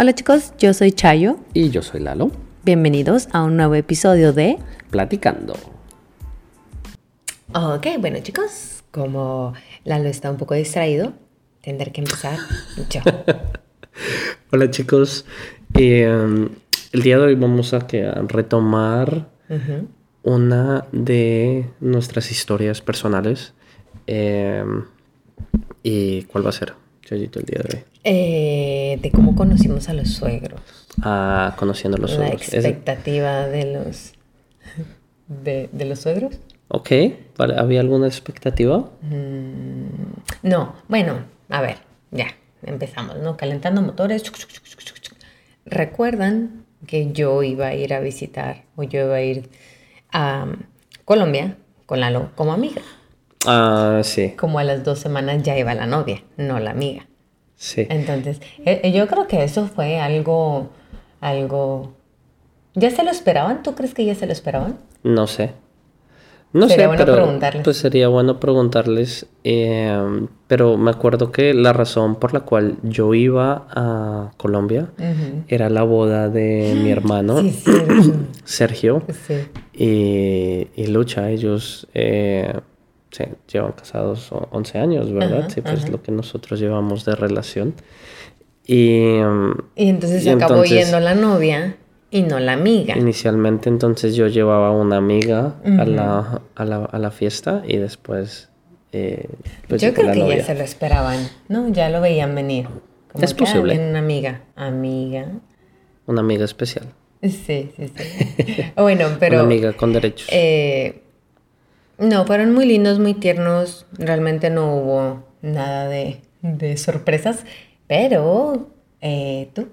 Hola chicos, yo soy Chayo. Y yo soy Lalo. Bienvenidos a un nuevo episodio de Platicando. Ok, bueno chicos, como Lalo está un poco distraído, tendré que empezar yo. Hola chicos, eh, el día de hoy vamos a, que, a retomar una de nuestras historias personales. Eh, ¿Y cuál va a ser, Chayito, el día de hoy? Eh, de cómo conocimos a los suegros. Ah, conociendo a los La suegros. Es- expectativa de los de, de los suegros. Ok, ¿había alguna expectativa? No, bueno, a ver, ya, empezamos, ¿no? Calentando motores. ¿Recuerdan que yo iba a ir a visitar o yo iba a ir a um, Colombia con Lalo como amiga? Ah, sí, Como a las dos semanas ya iba la novia, no la amiga. sí. Entonces, eh, eh, yo creo que eso fue algo, algo... ¿Ya se lo esperaban? ¿Tú crees que ya se lo esperaban? No sé. No Sería sé, bueno pero preguntarles. pues sería bueno preguntarles. eh, pero me acuerdo que la razón por la cual yo iba a Colombia era la boda de mi hermano, sí. Sergio, sí. y, y Lucha. Ellos eh, sí, llevan casados o- 11 años, ¿verdad? Ajá, sí, pues ajá. lo que nosotros llevamos de relación. Y Y entonces Y se acabó entonces- yendo la novia y no la amiga. Inicialmente entonces yo llevaba una amiga a, la, a, la, a la fiesta y después... eh, pues Yo creo la que novia. ya se lo esperaban, ¿no? Ya lo veían venir. Como Es que, ah, posible. una amiga. Amiga. Una amiga especial. Sí, sí, sí. bueno, pero... una amiga con derechos. eh, no, fueron muy lindos, muy tiernos. Realmente no hubo nada de, de sorpresas. Pero, eh, ¿tú?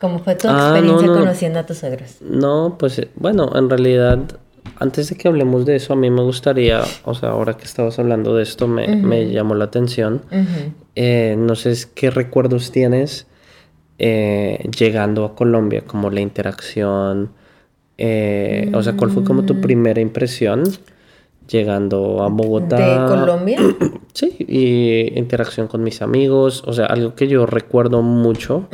¿Cómo fue tu Ah, experiencia no, no. conociendo a tus suegros? No, pues eh, bueno, en realidad, antes de que hablemos de eso, a mí me gustaría, o sea, ahora que estabas hablando de esto, me, me llamó la atención. Eh, no sé qué recuerdos tienes eh, llegando a Colombia, como la interacción, eh, o sea, ¿cuál fue como tu primera impresión llegando a Bogotá? ¿De Colombia? Sí, y interacción con mis amigos, o sea, algo que yo recuerdo mucho.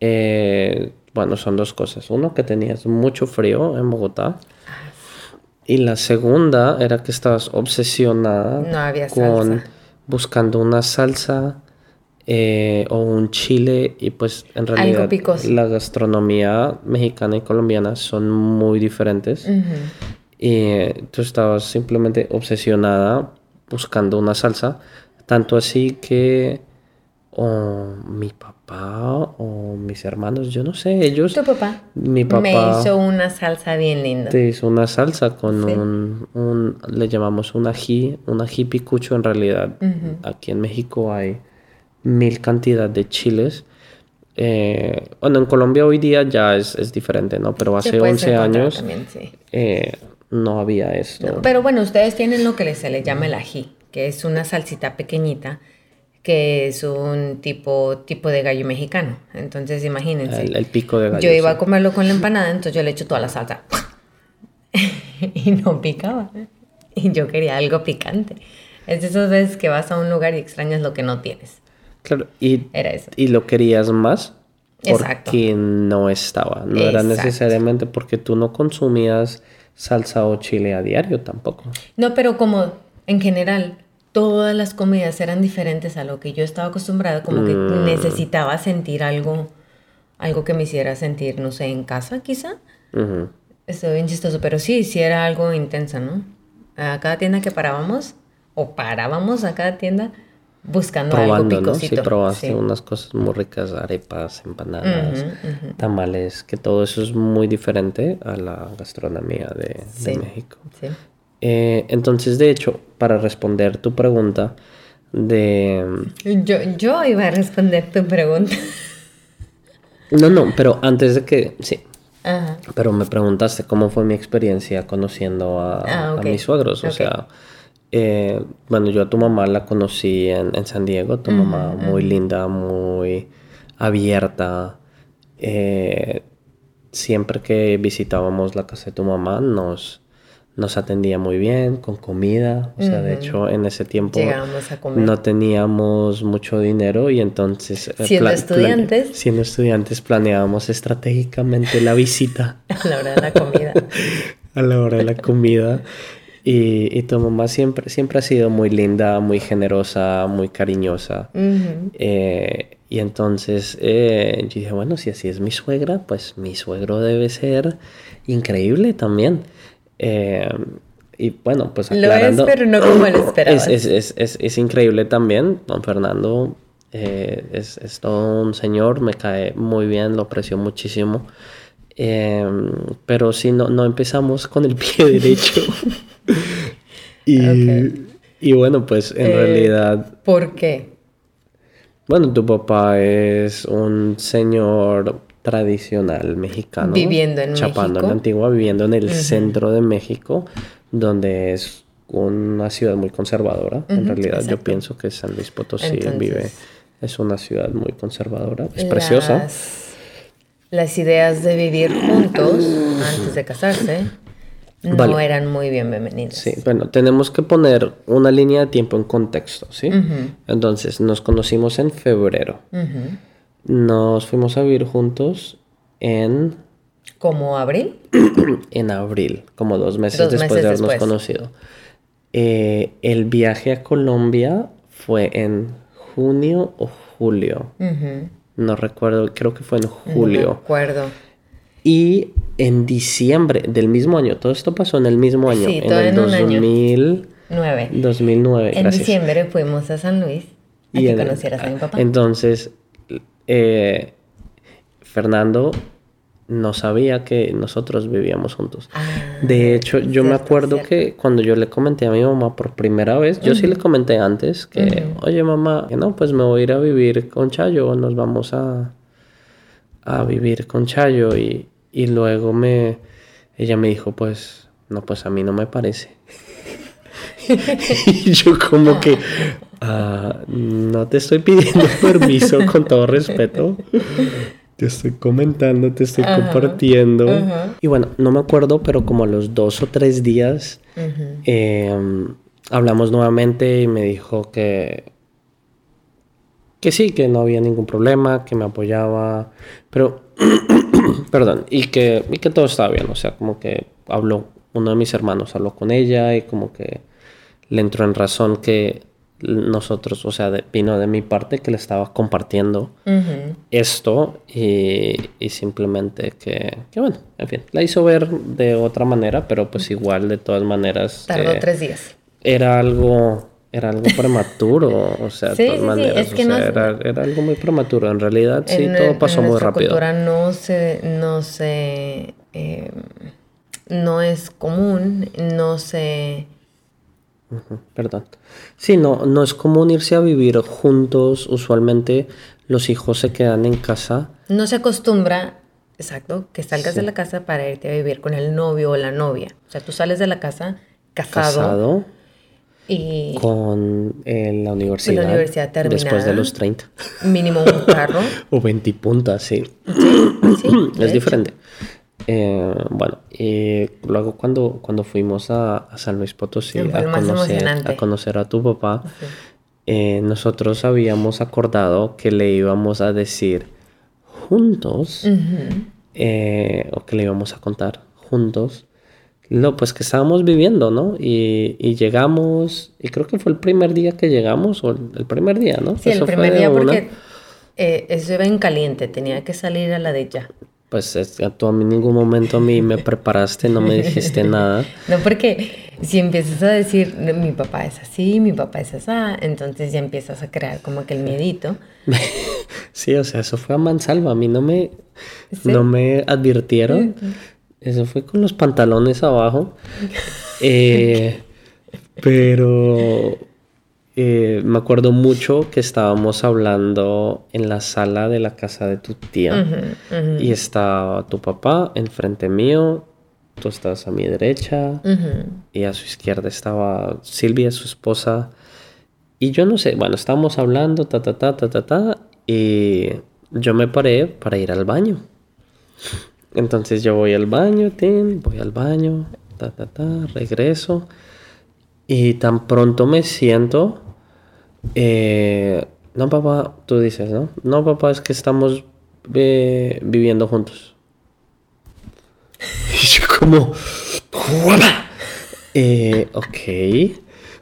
Eh, bueno, son dos cosas. Uno, que tenías mucho frío en Bogotá. Y la segunda era que estabas obsesionada No había con salsa. buscando una salsa eh, o un chile. Y pues en realidad la gastronomía mexicana y colombiana son muy diferentes. Y eh, tú estabas simplemente obsesionada buscando una salsa. Tanto así que o mi papá o mis hermanos, yo no sé, ellos... Tu papá Mi papá me hizo una salsa bien linda. te hizo una salsa con Sí. un, un- le llamamos un ají, un ají picucho en realidad. Aquí en México hay mil cantidad de chiles. Eh, bueno, en Colombia hoy día ya es, es diferente, ¿no? Pero hace puede 11 encontrar años también, sí. eh, no había esto. No, pero bueno, ustedes tienen lo que se les llama el ají, que es una salsita pequeñita, que es un tipo, tipo de gallo mexicano. Entonces, imagínense. el, el pico de gallo. yo iba sí. a comerlo con la empanada, entonces yo le echo toda la salsa. y no picaba. Y yo quería algo picante. Es de esas veces que vas a un lugar y extrañas lo que no tienes. Claro, y, Era eso. y lo querías más Exacto. porque no estaba. No era necesariamente porque tú no consumías salsa o chile a diario tampoco. No, pero como en general todas las comidas eran diferentes a lo que yo estaba acostumbrada, como que Mm. necesitaba sentir algo, algo que me hiciera sentir, no sé, en casa quizá. Ujú. Estuvo bien chistoso, pero sí, sí era algo intenso, ¿no? A cada tienda que parábamos, o parábamos a cada tienda buscando algo Probando, ¿no? Sí, picosito. probaste Sí. unas cosas muy ricas, arepas, empanadas, tamales, que todo eso es muy diferente a la gastronomía de. México. Eh, entonces, de hecho, para responder tu pregunta de... Yo, yo iba a responder tu pregunta. No, no, pero antes de que... Sí, Ajá. pero me preguntaste cómo fue mi experiencia conociendo a, Ah, a mis suegros. O sea, eh, bueno, yo a tu mamá la conocí en, en San Diego. Tu mamá muy linda, muy abierta. eh, siempre que visitábamos la casa de tu mamá nos, nos atendía muy bien, con comida. O sea, de hecho, en ese tiempo no teníamos mucho dinero y entonces... eh, Siendo estudiantes. siendo estudiantes planeábamos estratégicamente la visita a la hora de la comida. a la hora de la comida. Y, y tu mamá siempre, siempre ha sido muy linda, muy generosa, muy cariñosa. Eh, y entonces eh, yo dije, bueno, si así es mi suegra, pues mi suegro debe ser increíble también. Eh, y bueno, pues Lo es, aclarando... pero no como lo esperabas. Es, es, es, es, es increíble también. Don Fernando eh, es, es todo un señor, me cae muy bien, lo aprecio muchísimo. Pero sí, no, no empezamos con el pie derecho. Y, y bueno, pues en Eh, realidad, ¿Por qué? bueno, tu papá es un señor tradicional mexicano. Viviendo en Chapando en la México. Antigua, viviendo en el centro de México, donde es una ciudad muy conservadora. en realidad yo pienso que San Luis Potosí Entonces- vive, es una ciudad muy conservadora. Es preciosa. Las ideas de vivir juntos antes de casarse no Vale. eran muy bienvenidas. Sí, bueno, tenemos que poner una línea de tiempo en contexto, ¿sí? Entonces, nos conocimos en febrero. Nos fuimos a vivir juntos en, ¿Como abril? en abril, como dos meses Dos después meses de habernos después. conocido. Eh, el viaje a Colombia fue en junio o julio. No recuerdo, creo que fue en No julio. acuerdo. Y en diciembre del mismo año, todo esto pasó en el mismo año, Sí, en todo el en un año. 2000, Nueve. 2009. En gracias. diciembre fuimos a San Luis a Y que en- conocieras a mi papá. Entonces, eh, Fernando no sabía que nosotros vivíamos juntos. Ah, De hecho, yo me acuerdo cierto. que cuando yo le comenté a mi mamá por primera vez, yo sí le comenté antes que, oye mamá, que no, pues me voy a ir a vivir con Chayo, nos vamos a, a vivir con Chayo y, y luego me, ella me dijo, pues, no, pues a mí no me parece. y yo como que, "Ah, no te estoy pidiendo permiso con todo respeto. Te estoy comentando, te estoy Ajá, compartiendo. ajá. Y bueno, no me acuerdo, pero como a los dos o tres días eh, hablamos nuevamente y me dijo que, que sí, que no había ningún problema, que me apoyaba, pero, perdón, y que, y que todo estaba bien, o sea, como que habló, uno de mis hermanos habló con ella y como que le entró en razón que nosotros, o sea, de- vino de mi parte que le estaba compartiendo esto y, y simplemente que, que, bueno, en fin, la hizo ver de otra manera, pero pues igual de todas maneras Tardó eh, tres días. era algo era algo prematuro, o sea, de Sí, todas sí, sí, maneras, es o que sea, no era, era algo muy prematuro, en realidad sí, En- todo en pasó muy nuestra rápido. cultura no se, no se, eh, no es común, no se, Perdón. Sí, no, no es común irse a vivir juntos, usualmente los hijos se quedan en casa. no se acostumbra, exacto, que salgas Sí. de la casa para irte a vivir con el novio o la novia. O sea, tú sales de la casa casado, casado y con eh, la universidad, universidad después de terminada. los 30 mínimo un carro. o 20 puntas, sí. Sí, de es hecho. diferente. Eh, bueno, y luego cuando, cuando fuimos a, a San Luis Potosí a conocer, a conocer a tu papá, eh, nosotros habíamos acordado que le íbamos a decir juntos, eh, o que le íbamos a contar juntos, lo pues que estábamos viviendo, ¿no? Y, y llegamos, y creo que fue el primer día que llegamos, o el, primer día, ¿no? Sí, el Eso primer día una. porque eh, eso iba en caliente, tenía que salir a la de ya. Pues es tú a mí en ningún momento a mí me preparaste, no me dijiste nada. No, porque si empiezas a decir, "No, mi papá es así, mi papá es así, entonces ya empiezas a crear como que el miedito. Sí, o sea, eso fue a mansalva, a mí no me, Sí. no me advirtieron. Eso fue con los pantalones abajo. Eh, pero eh, me acuerdo mucho que estábamos hablando en la sala de la casa de tu tía. Y estaba tu papá enfrente mío, tú estabas a mi derecha. y a su izquierda estaba Silvia, su esposa. Y yo no sé, bueno, estábamos hablando, ta, ta, ta, ta, ta, ta, y yo me paré para ir al baño. Entonces yo voy al baño, tin, voy al baño, ta, ta, ta, regreso. Y tan pronto me siento, eh, no papá, tú dices, ¿no? No papá, es que estamos eh, viviendo juntos. Y yo como, eh, ok.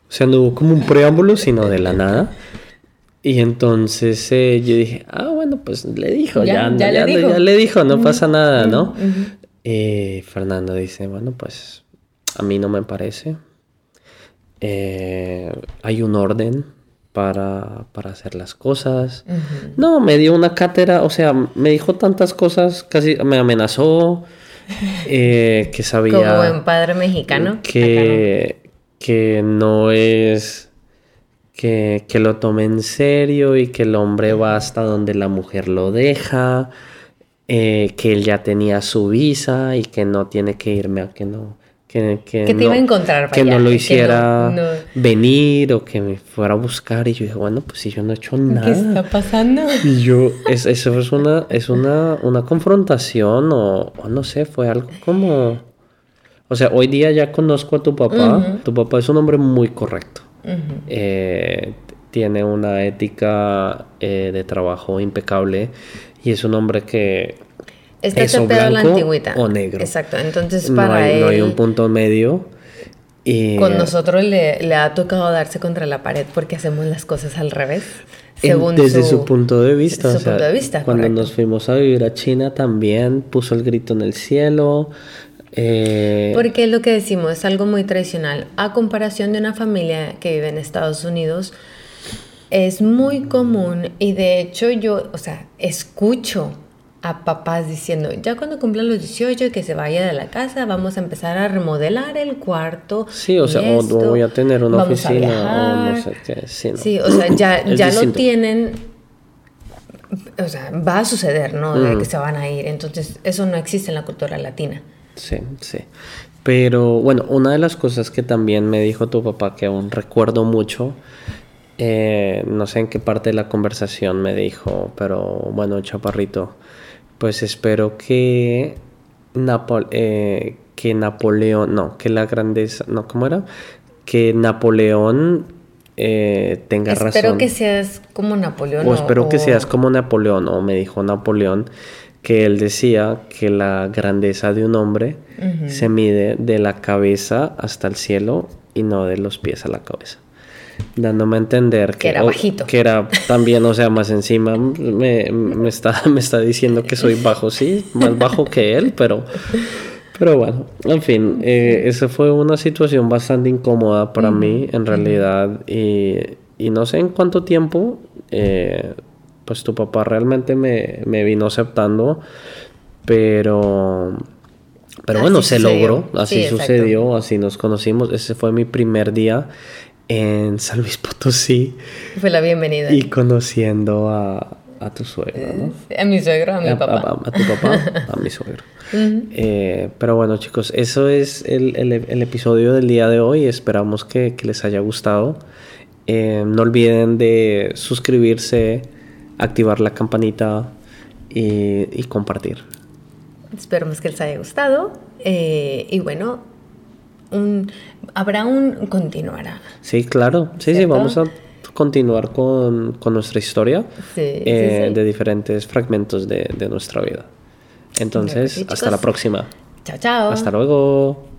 O sea, no hubo como un preámbulo, sino de la nada. Y entonces eh, yo dije, ah, bueno, pues le dijo, ya, ya, ya, le, dijo. ya le, dijo. no pasa nada, ¿no? Eh, Fernando dice, bueno, pues a mí no me parece. Eh, hay un orden para, para hacer las cosas. No, me dio una cátedra, o sea, me dijo tantas cosas, casi me amenazó, que sabía... Como buen padre mexicano. Que, que no es que, lo tome en serio y que el hombre va hasta donde la mujer lo deja, eh, que él ya tenía su visa y que no tiene que irme a que no. Que, que, te iba a encontrar que no lo hiciera venir o que me fuera a buscar y yo dije bueno pues si yo no he hecho nada ¿qué está pasando? y yo es, eso es una es una, una confrontación o, o no sé fue algo como o sea, hoy día ya conozco a tu papá. Tu papá es un hombre muy correcto. Eh, tiene una ética eh, de trabajo impecable y es un hombre que Está es o blanco la antigüita. o negro. Exacto. Entonces para él no hay un punto medio. Y, con nosotros le, le, ha tocado darse contra la pared porque hacemos las cosas al revés. Según desde su, punto de vista. Su punto de vista cuando nos fuimos a vivir a China también puso el grito en el cielo, eh, Porque es lo que decimos, es algo muy tradicional. A comparación de una familia que vive en Estados Unidos, es muy común y de hecho yo, o sea, escucho a papás diciendo, ya cuando cumplan los 18 que se vaya de la casa, vamos a empezar a remodelar el cuarto. Sí, o sea, o voy a tener una oficina o no sé qué. Sí, o sea, ya, ya lo tienen, o sea, va a suceder, ¿no? De que se van a ir. Entonces, eso no existe en la cultura latina. Sí, sí. Pero bueno, una de las cosas que también me dijo tu papá que aún recuerdo mucho, eh, no sé en qué parte de la conversación me dijo, pero bueno, chaparrito, pues espero que, eh, que Napoleón, no, que la grandeza, no, ¿cómo era? Que Napoleón eh, tenga razón. Espero que seas como Napoleón. O, espero que seas como Napoleón, o me dijo Napoleón, que él decía que la grandeza de un hombre se mide de la cabeza hasta el cielo y no de los pies a la cabeza. Dándome a entender que, era bajito. Que era también, o sea, más encima, me, me, está, me está diciendo que soy bajo, sí, más bajo que él, pero, pero bueno, en fin, eh, esa fue una situación bastante incómoda para mí, en realidad, y, y, no sé en cuánto tiempo. Eh, pues tu papá realmente me, vino aceptando, pero... Pero bueno, se logró, así sucedió, así nos conocimos. Ese fue mi primer día en San Luis Potosí. Fue la bienvenida. Y conociendo a, tu suegro, ¿no? A mi suegro, a mi papá. A, tu papá, a mi suegro. Eh, pero bueno, chicos, eso es el, episodio del día de hoy. Esperamos que, les haya gustado. Eh, no olviden de suscribirse activar la campanita y, compartir. Esperemos que les haya gustado. Eh, y bueno, un, habrá un continuará. Sí, claro. Sí, sí, vamos a continuar con, nuestra historia eh, de diferentes fragmentos de, de nuestra vida. Entonces, hasta la próxima. Chao, chao. Hasta luego.